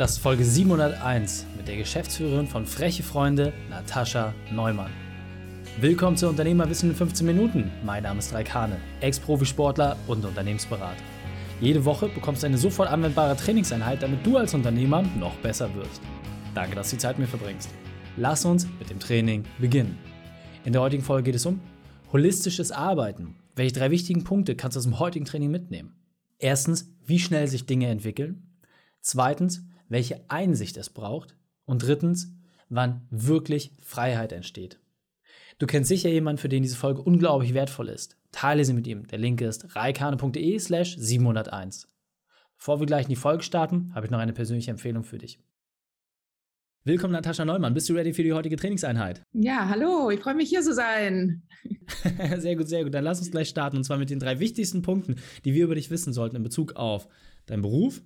Das ist Folge 701 mit der Geschäftsführerin von Freche Freunde, Natascha Neumann. Willkommen zu Unternehmerwissen in 15 Minuten. Mein Name ist Raik Hane, Ex-Profisportler und Unternehmensberater. Jede Woche bekommst du eine sofort anwendbare Trainingseinheit, damit du als Unternehmer noch besser wirst. Danke, dass du die Zeit mit mir verbringst. Lass uns mit dem Training beginnen. In der heutigen Folge geht es um holistisches Arbeiten. Welche drei wichtigen Punkte kannst du aus dem heutigen Training mitnehmen? Erstens, wie schnell sich Dinge entwickeln. Zweitens, welche Einsicht es braucht. Und drittens, wann wirklich Freiheit entsteht. Du kennst sicher jemanden, für den diese Folge unglaublich wertvoll ist. Teile sie mit ihm. Der Link ist reikane.de slash 701. Bevor wir gleich in die Folge starten, habe ich noch eine persönliche Empfehlung für dich. Willkommen, Natascha Neumann. Bist du ready für die heutige Trainingseinheit? Ja, hallo, ich freue mich hier zu sein. sehr gut, sehr gut. Dann lass uns gleich starten und zwar mit den drei wichtigsten Punkten, die wir über dich wissen sollten in Bezug auf deinen Beruf,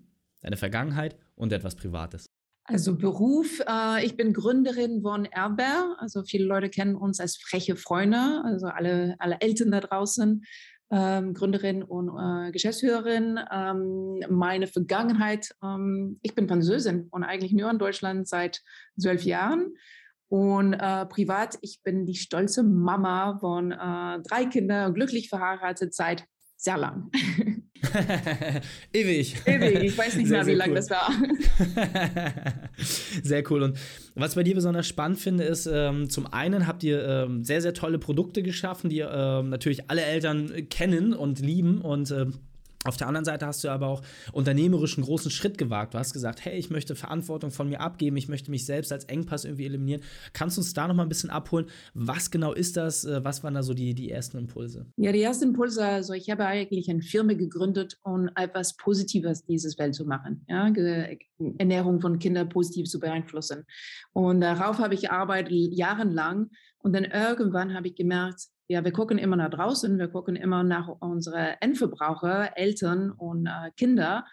deine Vergangenheit und etwas Privates. Also Beruf, äh, ich bin Gründerin von Erber. Also viele Leute kennen uns als freche Freunde, also alle, alle Eltern da draußen. Ähm, Gründerin und äh, Geschäftsführerin. Ähm, meine Vergangenheit, ähm, ich bin Französin und eigentlich nur in Deutschland seit zwölf Jahren. Und äh, privat, ich bin die stolze Mama von äh, drei Kindern, glücklich verheiratet seit sehr lang. Ewig. Ewig, ich weiß nicht sehr, mehr, wie lange cool. das war. sehr cool. Und was ich bei dir besonders spannend finde, ist, ähm, zum einen habt ihr ähm, sehr, sehr tolle Produkte geschaffen, die ähm, natürlich alle Eltern kennen und lieben und ähm, auf der anderen Seite hast du aber auch unternehmerisch einen großen Schritt gewagt. Du hast gesagt, hey, ich möchte Verantwortung von mir abgeben, ich möchte mich selbst als Engpass irgendwie eliminieren. Kannst du uns da noch mal ein bisschen abholen? Was genau ist das? Äh, was waren da so die, die ersten Impulse? Ja, die ersten Impulse, also ich habe eigentlich eine Firma gegründet, um etwas Positives dieses Welt zu machen. Ja? Ernährung von Kindern positiv zu beeinflussen. Und darauf habe ich gearbeitet jahrelang. Und dann irgendwann habe ich gemerkt, ja, wir gucken immer nach draußen, wir gucken immer nach unsere Endverbraucher, Eltern und äh, Kinder,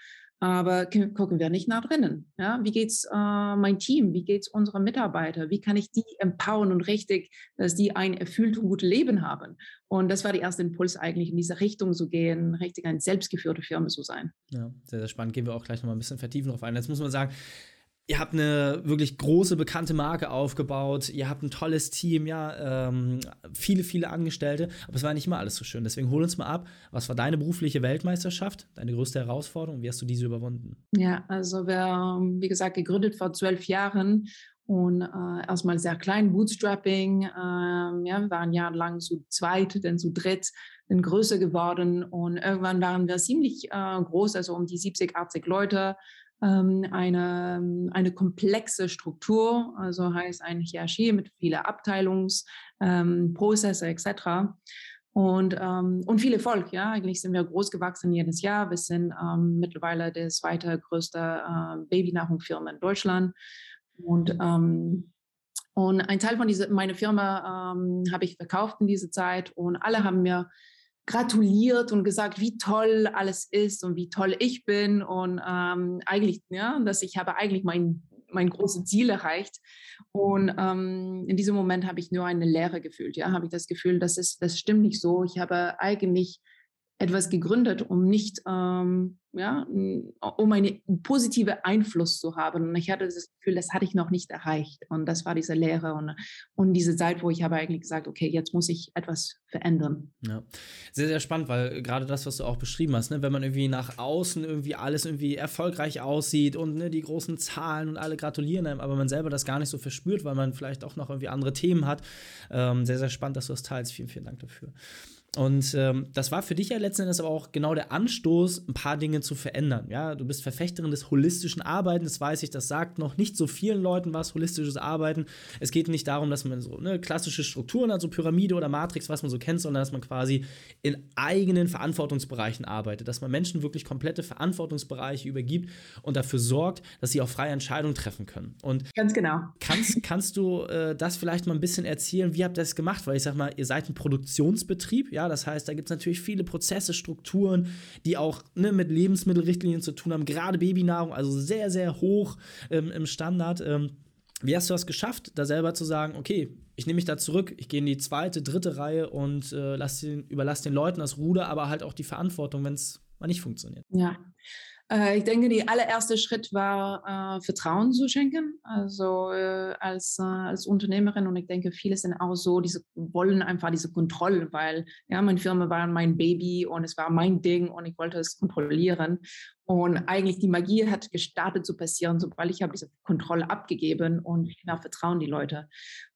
aber gucken wir nicht nach drinnen. Ja? Wie geht's äh, mein Team? Wie geht's unseren Mitarbeiter? Wie kann ich die empowern und richtig, dass die ein erfülltes, gutes Leben haben? Und das war der erste Impuls eigentlich, in diese Richtung zu gehen, richtig eine selbstgeführte Firma zu sein. Ja, sehr, sehr spannend. Gehen wir auch gleich noch mal ein bisschen vertiefen drauf ein. Jetzt muss man sagen, ihr habt eine wirklich große, bekannte Marke aufgebaut, ihr habt ein tolles Team, ja, ähm, viele, viele Angestellte, aber es war nicht immer alles so schön. Deswegen hol uns mal ab, was war deine berufliche Weltmeisterschaft, deine größte Herausforderung, wie hast du diese überwunden? Ja, also wir, wie gesagt, gegründet vor zwölf Jahren und äh, erstmal sehr klein, Bootstrapping, ähm, ja, wir waren jahrelang zu zweit, dann zu dritt, dann größer geworden und irgendwann waren wir ziemlich äh, groß, also um die 70, 80 Leute, eine, eine komplexe Struktur, also heißt eine Hierarchie mit vielen Abteilungsprozesse ähm, etc. Und, ähm, und viel Erfolg, ja. Eigentlich sind wir groß gewachsen jedes Jahr. Wir sind ähm, mittlerweile der zweite größte äh, Babynahrungsfirma in Deutschland. Und, ähm, und ein Teil von dieser, meine Firma ähm, habe ich verkauft in dieser Zeit und alle haben mir gratuliert und gesagt, wie toll alles ist und wie toll ich bin und ähm, eigentlich, ja, dass ich habe eigentlich mein mein großes Ziel erreicht. Und ähm, in diesem Moment habe ich nur eine Leere gefühlt. Ja, habe ich das Gefühl, das ist, das stimmt nicht so. Ich habe eigentlich etwas gegründet, um nicht, ähm, ja, um einen positiven Einfluss zu haben. Und ich hatte das Gefühl, das hatte ich noch nicht erreicht. Und das war diese Lehre und, und diese Zeit, wo ich habe eigentlich gesagt, okay, jetzt muss ich etwas verändern. Ja, sehr, sehr spannend, weil gerade das, was du auch beschrieben hast, ne, wenn man irgendwie nach außen irgendwie alles irgendwie erfolgreich aussieht und ne, die großen Zahlen und alle gratulieren einem, aber man selber das gar nicht so verspürt, weil man vielleicht auch noch irgendwie andere Themen hat. Ähm, sehr, sehr spannend, dass du das teilst. Vielen, vielen Dank dafür. Und ähm, das war für dich ja letzten Endes aber auch genau der Anstoß, ein paar Dinge zu verändern. Ja, du bist Verfechterin des holistischen Arbeiten, das weiß ich, das sagt noch nicht so vielen Leuten was, holistisches Arbeiten. Es geht nicht darum, dass man so ne, klassische Strukturen, also Pyramide oder Matrix, was man so kennt, sondern dass man quasi in eigenen Verantwortungsbereichen arbeitet, dass man Menschen wirklich komplette Verantwortungsbereiche übergibt und dafür sorgt, dass sie auch freie Entscheidungen treffen können. Und ganz genau. Kannst, kannst du äh, das vielleicht mal ein bisschen erzählen? Wie habt ihr das gemacht? Weil ich sag mal, ihr seid ein Produktionsbetrieb, ja Ja, das heißt, da gibt es natürlich viele Prozesse, Strukturen, die auch ne, mit Lebensmittelrichtlinien zu tun haben, gerade Babynahrung, also sehr, sehr hoch ähm, im Standard. Ähm, wie hast du das geschafft, da selber zu sagen, okay, ich nehme mich da zurück, ich gehe in die zweite, dritte Reihe und äh, den, überlasse den Leuten das Ruder, aber halt auch die Verantwortung, wenn es mal nicht funktioniert? Ja, ich denke, der allererste Schritt war, äh, Vertrauen zu schenken, also äh, als, äh, als Unternehmerin. Und ich denke, viele sind auch so, diese wollen einfach diese Kontrolle, weil ja, meine Firma war mein Baby und es war mein Ding und ich wollte es kontrollieren. Und eigentlich die Magie hat gestartet zu passieren, sobald ich habe diese Kontrolle abgegeben und ich vertrauen die Leute.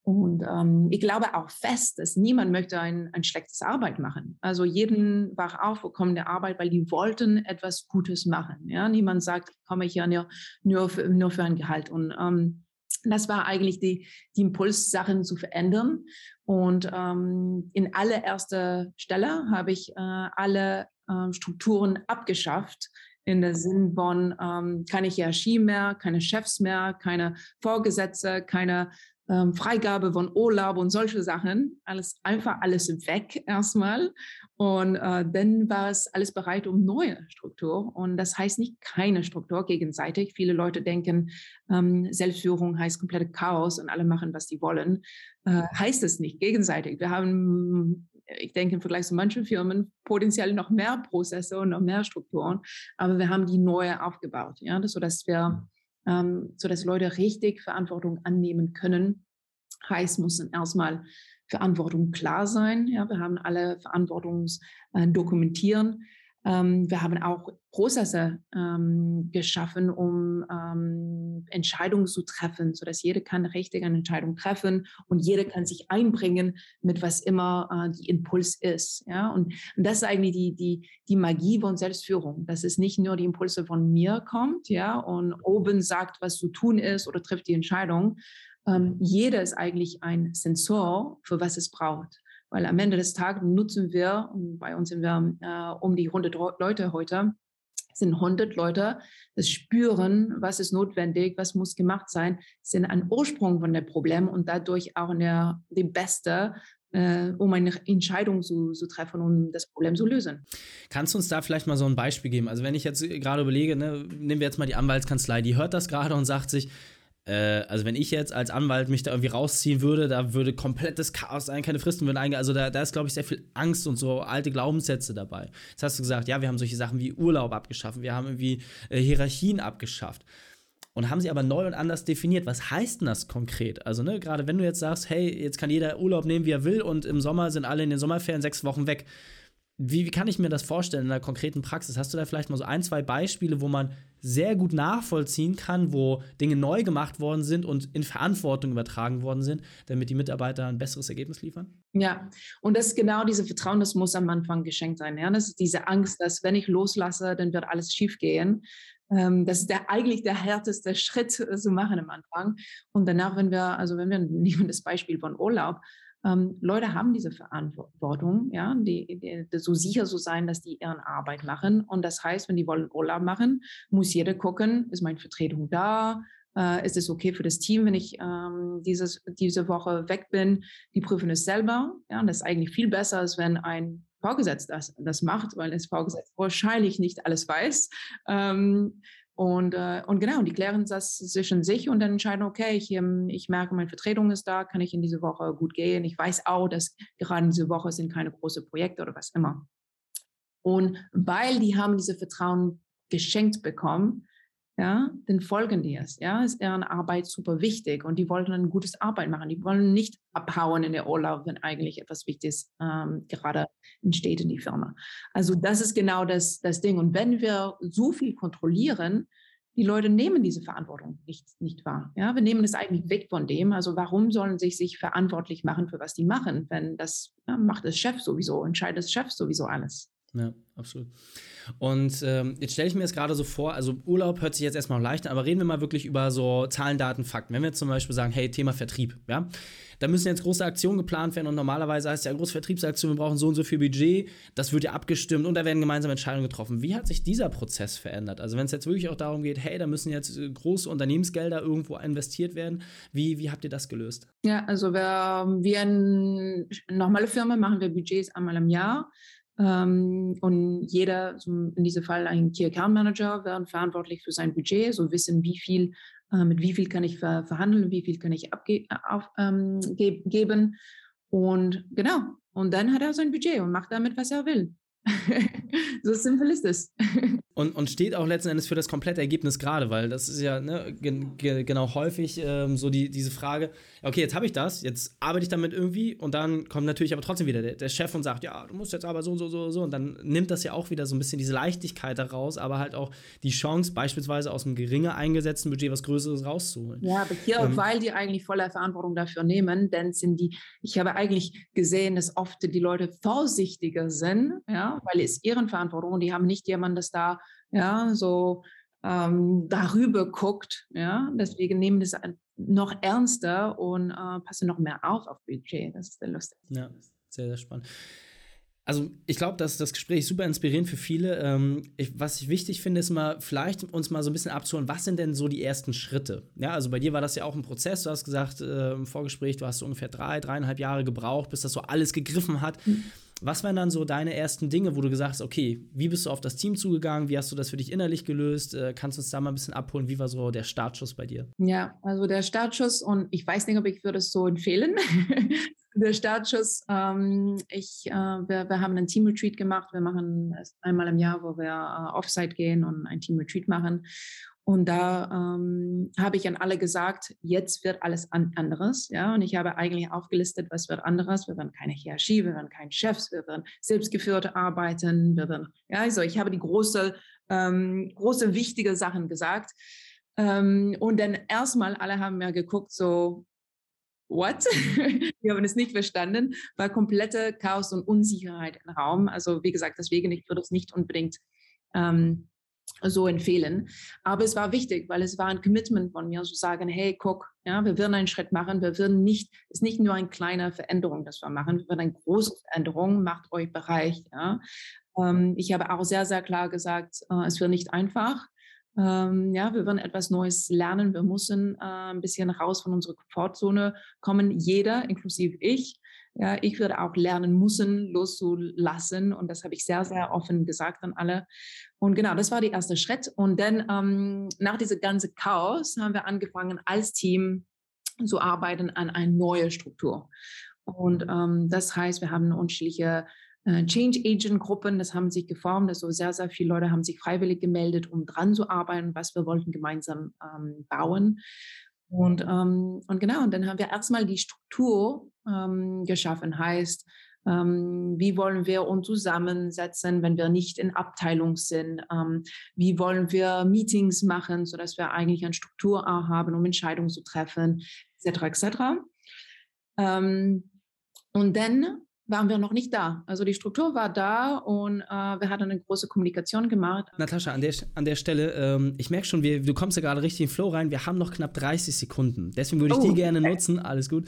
Und ähm, ich glaube auch fest, dass niemand möchte ein, ein schlechtes Arbeit machen. Also jeden war auf, wo der Arbeit, weil die wollten etwas Gutes machen. Ja? Niemand sagt, ich komme hier nur, nur, für, nur für ein Gehalt. Und ähm, das war eigentlich die, die Impuls, Sachen zu verändern. Und ähm, in allererster Stelle habe ich äh, alle äh, Strukturen abgeschafft, in der Sinn von ähm, keine Hierarchie mehr, keine Chefs mehr, keine Vorgesetzte, keine ähm, Freigabe von Urlaub und solche Sachen. Alles einfach alles weg erstmal. Und äh, dann war es alles bereit um neue Struktur. Und das heißt nicht keine Struktur gegenseitig. Viele Leute denken, ähm, Selbstführung heißt komplette Chaos und alle machen, was sie wollen. Äh, heißt es nicht gegenseitig. Wir haben ich denke im Vergleich zu manchen Firmen potenziell noch mehr Prozesse und noch mehr Strukturen, aber wir haben die neue aufgebaut, ja, das, sodass wir ähm, sodass Leute richtig Verantwortung annehmen können. Heißt, müssen erstmal Verantwortung klar sein. Ja, wir haben alle Verantwortung äh, dokumentieren. Ähm, wir haben auch Prozesse ähm, geschaffen, um ähm, Entscheidungen zu treffen, sodass jeder kann richtig eine Entscheidung treffen und jeder kann sich einbringen mit was immer äh, die Impuls ist. Ja? Und, und das ist eigentlich die, die, die Magie von Selbstführung, dass es nicht nur die Impulse von mir kommt ja, und oben sagt, was zu tun ist oder trifft die Entscheidung. Ähm, jeder ist eigentlich ein Sensor für was es braucht. Weil am Ende des Tages nutzen wir, bei uns sind wir äh, um die 100 Leute heute, sind 100 Leute, das spüren, was ist notwendig, was muss gemacht sein, sind ein Ursprung von dem Problem und dadurch auch eine, die beste äh, um eine Entscheidung zu, zu, treffen, um das Problem zu lösen. Kannst du uns da vielleicht mal so ein Beispiel geben? Also wenn ich jetzt gerade überlege, ne, nehmen wir jetzt mal die Anwaltskanzlei, die hört das gerade und sagt sich, also wenn ich jetzt als Anwalt mich da irgendwie rausziehen würde, da würde komplettes Chaos sein, keine Fristen würden eingehen. Also da, da ist, glaube ich, sehr viel Angst und so alte Glaubenssätze dabei. Jetzt hast du gesagt, ja, wir haben solche Sachen wie Urlaub abgeschafft, wir haben irgendwie äh, Hierarchien abgeschafft. Und haben sie aber neu und anders definiert. Was heißt denn das konkret? Also, ne, gerade wenn du jetzt sagst, hey, jetzt kann jeder Urlaub nehmen, wie er will, und im Sommer sind alle in den Sommerferien sechs Wochen weg. Wie, wie, kann ich mir das vorstellen in der konkreten Praxis? Hast du da vielleicht mal so ein, zwei Beispiele, wo man sehr gut nachvollziehen kann, wo Dinge neu gemacht worden sind und in Verantwortung übertragen worden sind, damit die Mitarbeiter ein besseres Ergebnis liefern? Ja, und das ist genau diese Vertrauen, das muss am Anfang geschenkt sein. Ja? Das ist diese Angst, dass wenn ich loslasse, dann wird alles schief gehen. Ähm, das ist der, eigentlich der härteste Schritt zu machen am Anfang. Und danach, wenn wir, also wenn wir nehmen das Beispiel von Urlaub, ähm, Leute haben diese Verantwortung, ja, die, die, so sicher zu sein, dass die ihre Arbeit machen. Und das heißt, wenn die wollen Urlaub machen, muss jeder gucken, ist meine Vertretung da? Äh, ist es okay für das Team, wenn ich ähm, dieses, diese Woche weg bin? Die prüfen es selber. Ja, und das ist eigentlich viel besser, als wenn ein Vorgesetzter das, das macht, weil das Vorgesetzter wahrscheinlich nicht alles weiß. Ähm, und, äh, und genau, die klären das zwischen sich und dann entscheiden, okay, ich, ähm, ich merke, meine Vertretung ist da, kann ich in diese Woche gut gehen. Ich weiß auch, dass gerade diese Woche sind keine großen Projekte oder was immer. Und weil die haben diese Vertrauen geschenkt bekommen, ja, dann folgen die es. Ja, ist deren Arbeit super wichtig und die wollen ein gutes Arbeit machen. Die wollen nicht abhauen in der Urlaub, wenn eigentlich etwas Wichtiges ähm, gerade entsteht in die Firma. Also das ist genau das, das Ding. Und wenn wir so viel kontrollieren, die Leute nehmen diese Verantwortung nicht, nicht wahr. Ja, wir nehmen es eigentlich weg von dem. Also warum sollen sie sich verantwortlich machen für was die machen, wenn das ja, macht das Chef sowieso, entscheidet das Chef sowieso alles. Ja, absolut. Und ähm, jetzt stelle ich mir das gerade so vor, also Urlaub hört sich jetzt erstmal leicht an, aber reden wir mal wirklich über so Zahlen, Daten, Fakten. Wenn wir jetzt zum Beispiel sagen, hey, Thema Vertrieb, ja, da müssen jetzt große Aktionen geplant werden und normalerweise heißt ja große Vertriebsaktion, wir brauchen so und so viel Budget, das wird ja abgestimmt und da werden gemeinsam Entscheidungen getroffen. Wie hat sich dieser Prozess verändert? Also wenn es jetzt wirklich auch darum geht, hey, da müssen jetzt äh, große Unternehmensgelder irgendwo investiert werden, wie, wie habt ihr das gelöst? Ja, also wir, wir normale Firma machen wir Budgets einmal im Jahr. Ähm, und jeder, in diesem Fall ein Key Account Manager, werden verantwortlich für sein Budget, so wissen, wie viel, äh, mit wie viel kann ich ver verhandeln, wie viel kann ich abgeben. Ähm, und genau, und dann hat er sein Budget und macht damit, was er will. so simpel ist es. und, und steht auch letzten Endes für das komplette Ergebnis gerade, weil das ist ja ne, gen, gen, genau häufig ähm, so die, diese Frage, okay, jetzt habe ich das, jetzt arbeite ich damit irgendwie und dann kommt natürlich aber trotzdem wieder der, der, Chef und sagt, ja, du musst jetzt aber so, so, so, so und dann nimmt das ja auch wieder so ein bisschen diese Leichtigkeit daraus, aber halt auch die Chance, beispielsweise aus einem geringer eingesetzten Budget was Größeres rauszuholen. Ja, aber hier, ähm, weil die eigentlich volle Verantwortung dafür nehmen, denn sind die, ich habe eigentlich gesehen, dass oft die Leute vorsichtiger sind, ja, weil es ihren Verantwortung und die haben nicht jemanden, das da ja, so ähm, darüber guckt. Ja? Deswegen nehmen das noch ernster und äh, passen noch mehr auf auf Budget. Das ist sehr lustig. Ja, sehr, sehr spannend. Also ich glaube, dass das Gespräch super inspirierend für viele. Ähm, ich, was ich wichtig finde, ist mal vielleicht uns mal so ein bisschen abzuholen, was sind denn so die ersten Schritte? Ja, also bei dir war das ja auch ein Prozess. Du hast gesagt äh, im Vorgespräch, du hast so ungefähr drei, dreieinhalb Jahre gebraucht, bis das so alles gegriffen hat. Mhm. Was waren dann so deine ersten Dinge, wo du gesagt hast, okay, wie bist du auf das Team zugegangen? Wie hast du das für dich innerlich gelöst? Äh, kannst du uns da mal ein bisschen abholen? Wie war so der Startschuss bei dir? Ja, also der Startschuss und ich weiß nicht, ob ich würde es so empfehlen. der Startschuss, ähm, ich, äh, wir, wir, haben einen Team-Retreat gemacht. Wir machen es einmal im Jahr, wo wir äh, Offsite gehen und ein Team-Retreat machen. Und da ähm, habe ich an alle gesagt, jetzt wird alles an anderes. Ja? Und ich habe eigentlich aufgelistet, was wird anderes. Wir werden keine Hierarchie, wir werden keine Chefs, wir werden selbstgeführte arbeiten. Wir werden, ja, also ich habe die große, ähm, große, wichtige Sachen gesagt. Ähm, und dann erstmal, alle haben mir geguckt, so, what? Wir haben es nicht verstanden, war komplette Chaos und Unsicherheit im Raum. Also wie gesagt, deswegen, ich würde es nicht unbedingt ähm, so empfehlen. Aber es war wichtig, weil es war ein Commitment von mir, zu sagen, hey, guck, ja, wir werden einen Schritt machen, wir werden nicht, es ist nicht nur eine kleine Veränderung, das wir machen, wir werden eine große Veränderung, macht euch bereit. Ja. Ähm, ich habe auch sehr, sehr klar gesagt, äh, es wird nicht einfach. Ähm, ja, wir werden etwas Neues lernen, wir müssen äh, ein bisschen raus von unserer Komfortzone kommen, jeder, inklusive ich. Ja, ich würde auch lernen müssen, loszulassen. Und das habe ich sehr, sehr offen gesagt an alle. Und genau, das war der erste Schritt. Und dann ähm, nach diesem ganzen Chaos haben wir angefangen, als Team zu arbeiten an eine neue Struktur. Und ähm, das heißt, wir haben unterschiedliche äh, Change Agent Gruppen, das haben sich geformt. Also sehr, sehr viele Leute haben sich freiwillig gemeldet, um dran zu arbeiten, was wir wollten gemeinsam ähm, bauen. Und, ähm, und genau, und dann haben wir erstmal die Struktur ähm, geschaffen. Heißt, ähm, wie wollen wir uns zusammensetzen, wenn wir nicht in Abteilung sind? Ähm, wie wollen wir Meetings machen, sodass wir eigentlich eine Struktur haben, um Entscheidungen zu treffen, etc. etc. Ähm, und dann waren wir noch nicht da. Also die Struktur war da und äh, wir hatten eine große Kommunikation gemacht. Natascha, an der, an der Stelle, ähm, ich merke schon, wir, du kommst ja gerade richtig in den Flow rein. Wir haben noch knapp 30 Sekunden. Deswegen würde ich oh, die gerne okay. nutzen, alles gut,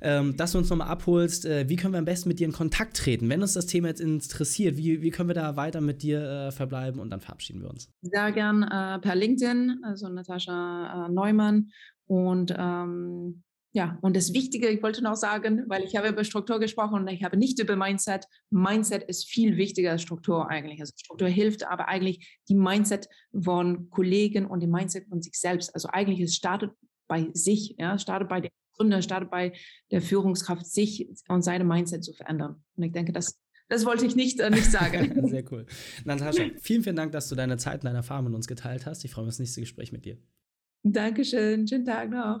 ähm, dass du uns nochmal abholst. Äh, wie können wir am besten mit dir in Kontakt treten? Wenn uns das Thema jetzt interessiert, wie, wie können wir da weiter mit dir äh, verbleiben und dann verabschieden wir uns? Sehr gern äh, per LinkedIn, also Natascha äh, Neumann. Und ähm, ja, und das Wichtige, ich wollte noch sagen, weil ich habe über Struktur gesprochen und ich habe nicht über Mindset. Mindset ist viel wichtiger als Struktur eigentlich. Also Struktur hilft, aber eigentlich die Mindset von Kollegen und die Mindset von sich selbst. Also eigentlich es startet bei sich, ja, startet bei der Gründer, startet bei der Führungskraft, sich und seine Mindset zu verändern. Und ich denke, das das wollte ich nicht, äh, nicht sagen. Sehr cool. Natascha, vielen, vielen Dank, dass du deine Zeit und deine Erfahrungen mit uns geteilt hast. Ich freue mich auf das nächste Gespräch mit dir. Dankeschön. Schönen Tag noch.